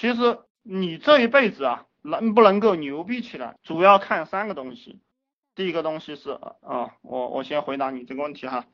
其实你这一辈子啊，能不能够牛逼起来，主要看三个东西。第一个东西是啊，我我先回答你这个问题哈。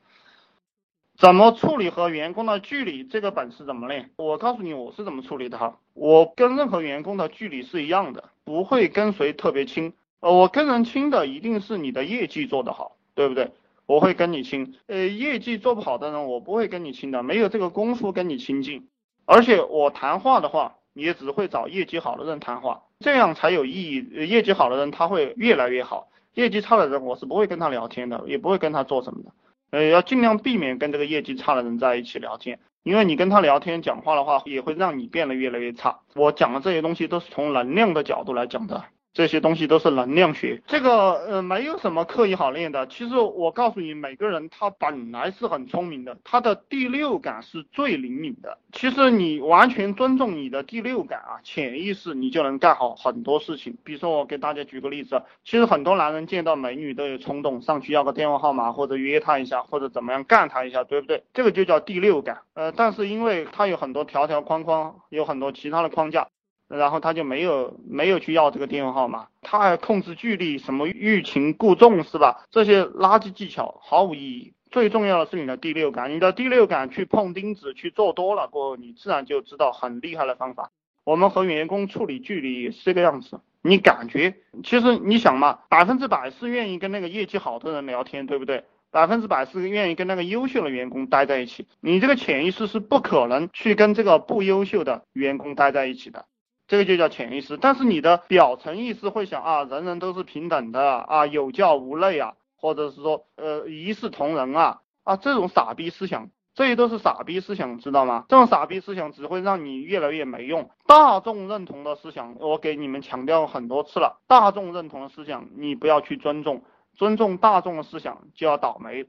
怎么处理和员工的距离？这个本事怎么练？我告诉你，我是怎么处理的哈。我跟任何员工的距离是一样的，不会跟谁特别亲。呃，我跟人亲的一定是你的业绩做得好，对不对？我会跟你亲。呃，业绩做不好的人，我不会跟你亲的，没有这个功夫跟你亲近。而且我谈话的话，你也只会找业绩好的人谈话，这样才有意义。业绩好的人他会越来越好，业绩差的人我是不会跟他聊天的，也不会跟他做什么的。呃，要尽量避免跟这个业绩差的人在一起聊天，因为你跟他聊天讲话的话，也会让你变得越来越差。我讲的这些东西都是从能量的角度来讲的。这些东西都是能量学，这个呃没有什么刻意好练的。其实我告诉你，每个人他本来是很聪明的，他的第六感是最灵敏的。其实你完全尊重你的第六感啊，潜意识你就能干好很多事情。比如说我给大家举个例子，其实很多男人见到美女都有冲动，上去要个电话号码或者约她一下或者怎么样干她一下，对不对？这个就叫第六感。呃，但是因为他有很多条条框框，有很多其他的框架。然后他就没有没有去要这个电话号码，他还控制距离，什么欲擒故纵是吧？这些垃圾技巧毫无意义。最重要的是你的第六感，你的第六感去碰钉子去做多了过后，你自然就知道很厉害的方法。我们和员工处理距离也是这个样子，你感觉，其实你想嘛，百分之百是愿意跟那个业绩好的人聊天，对不对？百分之百是愿意跟那个优秀的员工待在一起，你这个潜意识是不可能去跟这个不优秀的员工待在一起的。这个就叫潜意识，但是你的表层意识会想啊，人人都是平等的啊，有教无类啊，或者是说呃一视同仁啊啊这种傻逼思想，这些都是傻逼思想，知道吗？这种傻逼思想只会让你越来越没用。大众认同的思想，我给你们强调很多次了，大众认同的思想你不要去尊重，尊重大众的思想就要倒霉。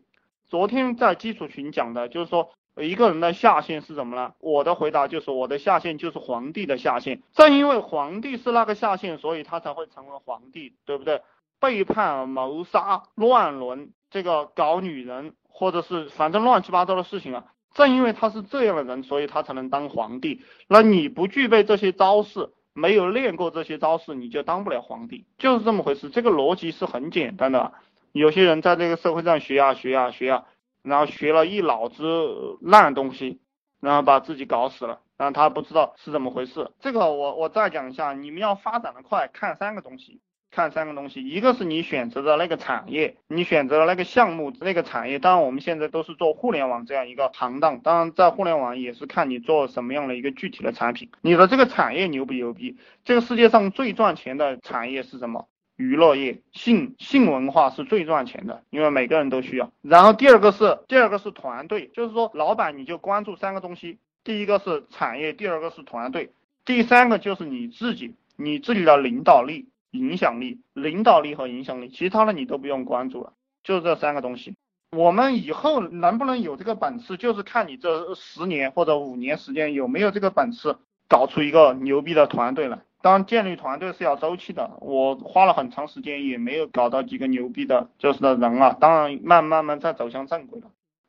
昨天在基础群讲的就是说。一个人的下限是什么呢？我的回答就是我的下限就是皇帝的下限。正因为皇帝是那个下限，所以他才会成为皇帝，对不对？背叛、谋杀、乱伦，这个搞女人，或者是反正乱七八糟的事情啊。正因为他是这样的人，所以他才能当皇帝。那你不具备这些招式，没有练过这些招式，你就当不了皇帝，就是这么回事。这个逻辑是很简单的。有些人在这个社会上学呀学呀学呀。然后学了一脑子烂东西，然后把自己搞死了，然后他不知道是怎么回事。这个我我再讲一下，你们要发展的快，看三个东西，看三个东西，一个是你选择的那个产业，你选择的那个项目，那个产业。当然我们现在都是做互联网这样一个行当，当然在互联网也是看你做什么样的一个具体的产品，你的这个产业牛不牛逼？这个世界上最赚钱的产业是什么？娱乐业性性文化是最赚钱的，因为每个人都需要。然后第二个是第二个是团队，就是说老板你就关注三个东西，第一个是产业，第二个是团队，第三个就是你自己，你自己的领导力、影响力、领导力和影响力，其他的你都不用关注了，就这三个东西。我们以后能不能有这个本事，就是看你这十年或者五年时间有没有这个本事搞出一个牛逼的团队来。当，建立团队是要周期的。我花了很长时间，也没有搞到几个牛逼的，就是的人啊。当然，慢慢慢在走向正轨了。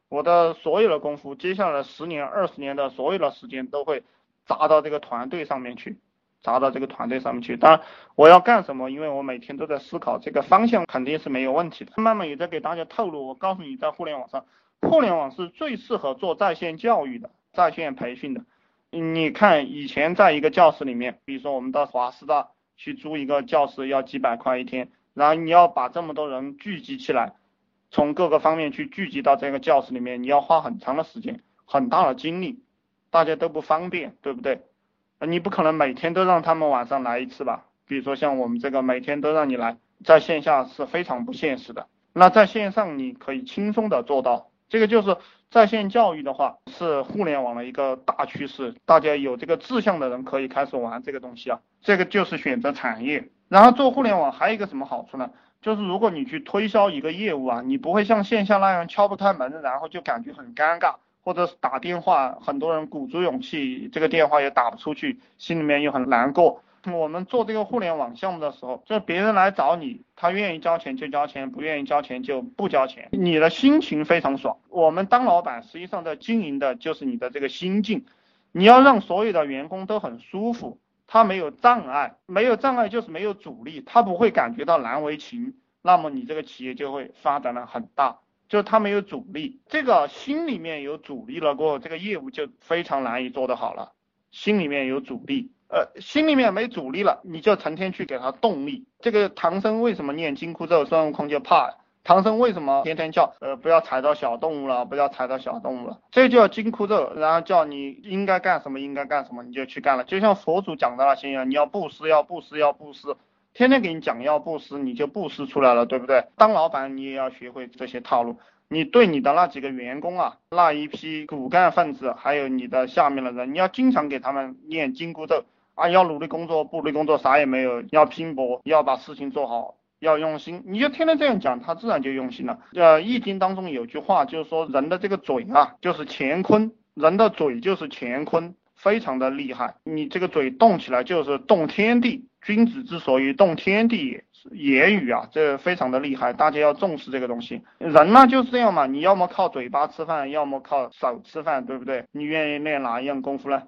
我的所有的功夫，接下来十年、二十年的所有的时间，都会砸到这个团队上面去，砸到这个团队上面去。当然，我要干什么？因为我每天都在思考这个方向，肯定是没有问题的。慢慢也在给大家透露，我告诉你，在互联网上，互联网是最适合做在线教育的、在线培训的。你看，以前在一个教室里面，比如说我们到华师大去租一个教室，要几百块一天，然后你要把这么多人聚集起来，从各个方面去聚集到这个教室里面，你要花很长的时间，很大的精力，大家都不方便，对不对？你不可能每天都让他们晚上来一次吧？比如说像我们这个每天都让你来，在线下是非常不现实的，那在线上你可以轻松的做到。这个就是在线教育的话，是互联网的一个大趋势。大家有这个志向的人可以开始玩这个东西啊。这个就是选择产业，然后做互联网还有一个什么好处呢？就是如果你去推销一个业务啊，你不会像线下那样敲不开门，然后就感觉很尴尬，或者是打电话，很多人鼓足勇气，这个电话也打不出去，心里面又很难过。我们做这个互联网项目的时候，就别人来找你，他愿意交钱就交钱，不愿意交钱就不交钱，你的心情非常爽。我们当老板，实际上在经营的就是你的这个心境，你要让所有的员工都很舒服，他没有障碍，没有障碍就是没有阻力，他不会感觉到难为情，那么你这个企业就会发展的很大。就是他没有阻力，这个心里面有阻力了过后，这个业务就非常难以做得好了。心里面有阻力，呃，心里面没阻力了，你就成天去给他动力。这个唐僧为什么念金箍咒，孙悟空就怕？唐僧为什么天天叫，呃，不要踩到小动物了，不要踩到小动物了？这叫金箍咒，然后叫你应该干什么，应该干什么，你就去干了。就像佛祖讲的那些一样，你要布施，要布施，要布施。天天给你讲要布施，你就布施出来了，对不对？当老板你也要学会这些套路。你对你的那几个员工啊，那一批骨干分子，还有你的下面的人，你要经常给他们念紧箍咒啊，要努力工作，不努力工作啥也没有，要拼搏，要把事情做好，要用心。你就天天这样讲，他自然就用心了。呃，易经当中有句话就是说，人的这个嘴啊，就是乾坤，人的嘴就是乾坤。非常的厉害，你这个嘴动起来就是动天地，君子之所以动天地也，言语啊，这非常的厉害，大家要重视这个东西。人呢就是这样嘛，你要么靠嘴巴吃饭，要么靠手吃饭，对不对？你愿意练哪一样功夫呢？